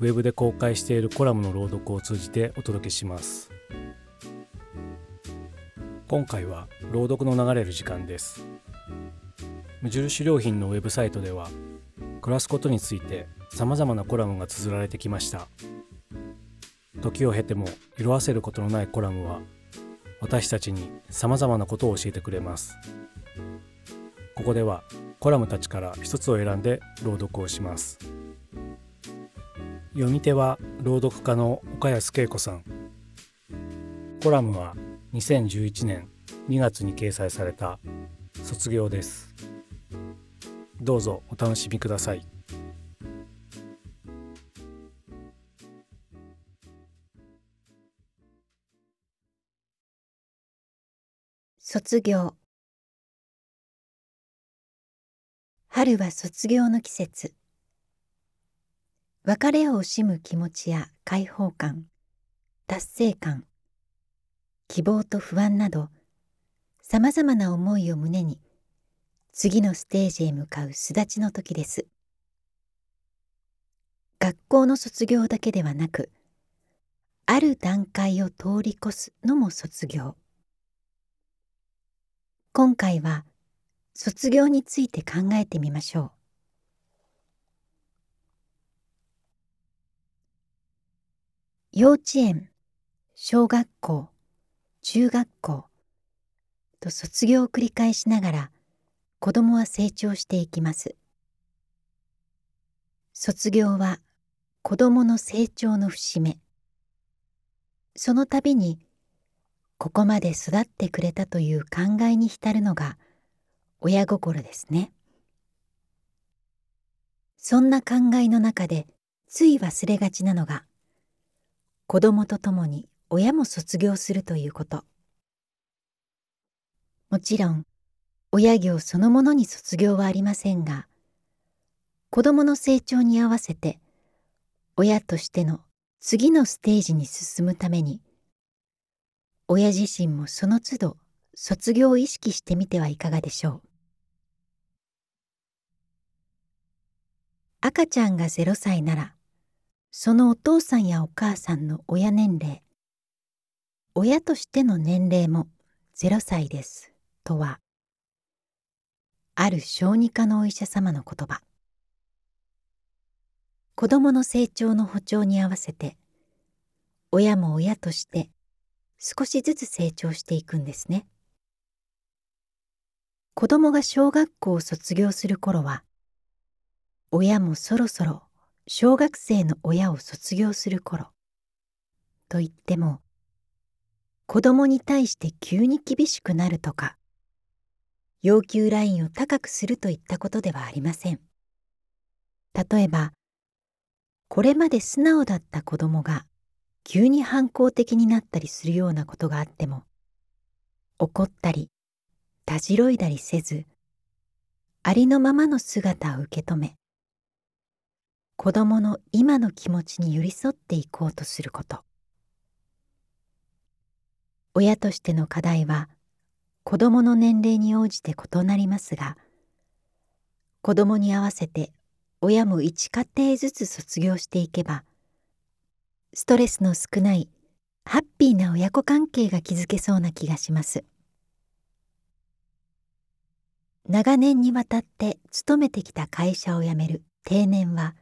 ウェブで公開しているコラムの朗読を通じてお届けします。今回は朗読の流れる時間です。無印良品のウェブサイトでは暮らすことについて様々なコラムが綴られてきました。時を経ても色あせることのないコラムは私たちに様々なことを教えてくれます。ここではコラムたちから一つを選んで朗読をします。読み手は朗読家の岡安恵子さん。コラムは2011年2月に掲載された卒業です。どうぞお楽しみください。卒業。春は卒業の季節。別れを惜しむ気持ちや解放感達成感希望と不安などさまざまな思いを胸に次のステージへ向かう巣立ちの時です。学校の卒業だけではなくある段階を通り越すのも卒業。今回は卒業について考えてみましょう。幼稚園小学校中学校と卒業を繰り返しながら子供は成長していきます卒業は子供の成長の節目その度にここまで育ってくれたという考えに浸るのが親心ですね。そんな考えの中でつい忘れがちなのが子供と共に親も卒業するということ。もちろん親業そのものに卒業はありませんが子供の成長に合わせて親としての次のステージに進むために親自身もその都度卒業を意識してみてはいかがでしょう赤ちゃんが0歳ならそのお父さんやお母さんの親年齢。親としての年齢も0歳です。とはある小児科のお医者様の言葉。子どもの成長の歩調に合わせて親も親として少しずつ成長していくんですね。子供が小学校を卒業する頃は親もそろそろ小学生の親を卒業する頃と言っても子供に対して急に厳しくなるとか要求ラインを高くするといったことではありません。例えばこれまで素直だった子供が急に反抗的になったりするようなことがあっても怒ったりたじろいだりせずありのままの姿を受け止め子供の今の気持ちに寄り添っていこうとすること。親としての課題は子供の年齢に応じて異なりますが子供に合わせて親も一家庭ずつ卒業していけばストレスの少ないハッピーな親子関係が築けそうな気がします。長年にわたって勤めてきた会社を辞める定年は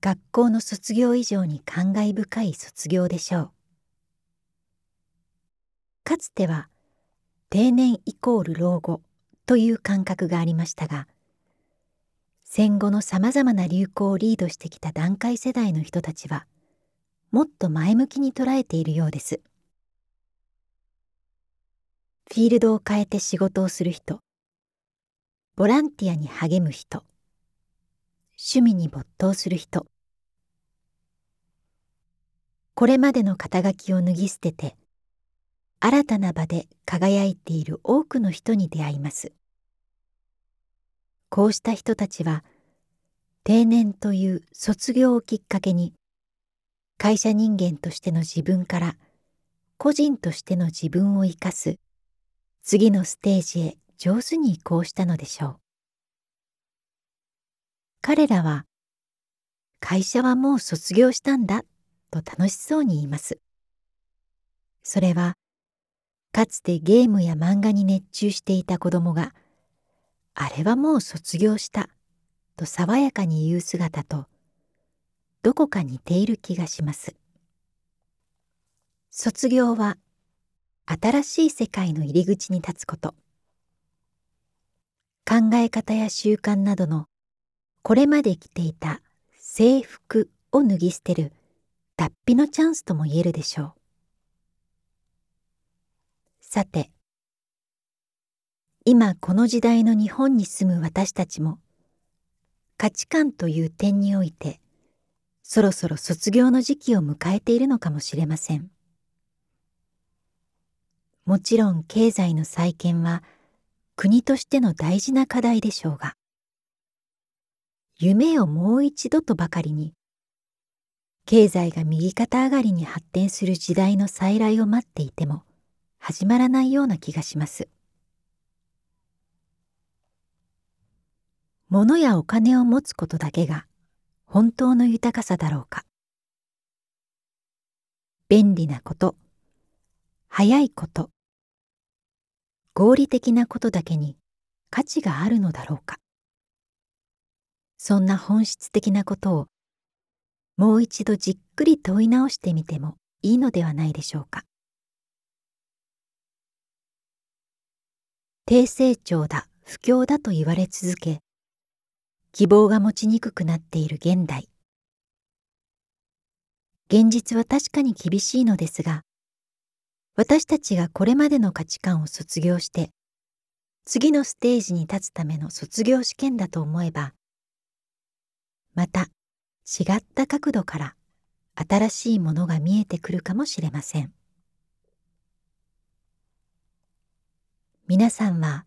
学校の卒業以上に感慨深い卒業でしょう。かつては定年イコール老後という感覚がありましたが戦後のさまざまな流行をリードしてきた団塊世代の人たちはもっと前向きに捉えているようです。フィールドを変えて仕事をする人ボランティアに励む人趣味に没頭する人。これまでの肩書きを脱ぎ捨てて新たな場で輝いている多くの人に出会います。こうした人たちは定年という卒業をきっかけに会社人間としての自分から個人としての自分を生かす次のステージへ上手に移行したのでしょう。彼らは会社はもう卒業したんだと楽しそうに言いますそれはかつてゲームや漫画に熱中していた子供が、あれはもう卒業した、と爽やかに言う姿と、どこか似ている気がします。卒業は、新しい世界の入り口に立つこと。考え方や習慣などの、これまで着ていた制服を脱ぎ捨てる脱皮のチャンスとも言えるでしょう。さて今この時代の日本に住む私たちも価値観という点においてそろそろ卒業の時期を迎えているのかもしれませんもちろん経済の再建は国としての大事な課題でしょうが夢をもう一度とばかりに経済が右肩上がりに発展する時代の再来を待っていても始まらないような気がします。物やお金を持つことだけが本当の豊かさだろうか。便利なこと、早いこと、合理的なことだけに価値があるのだろうか。そんな本質的なことをもう一度じっくり問い直してみてもいいのではないでしょうか。低成長だ不況だと言われ続け希望が持ちにくくなっている現代現実は確かに厳しいのですが私たちがこれまでの価値観を卒業して次のステージに立つための卒業試験だと思えばまた違った角度から新しいものが見えてくるかもしれません。皆さんは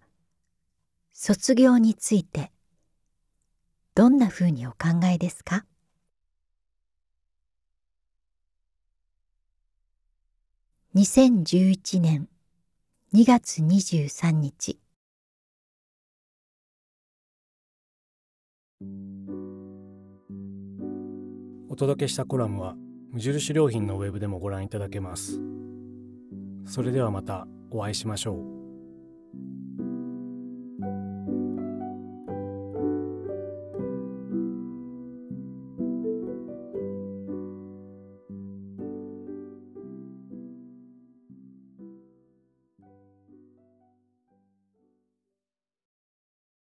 卒業についてどんなふうにお考えですか？2011年2月23日お届けしたコラムは無印良品のウェブでもご覧いただけます。それではまたお会いしましょう。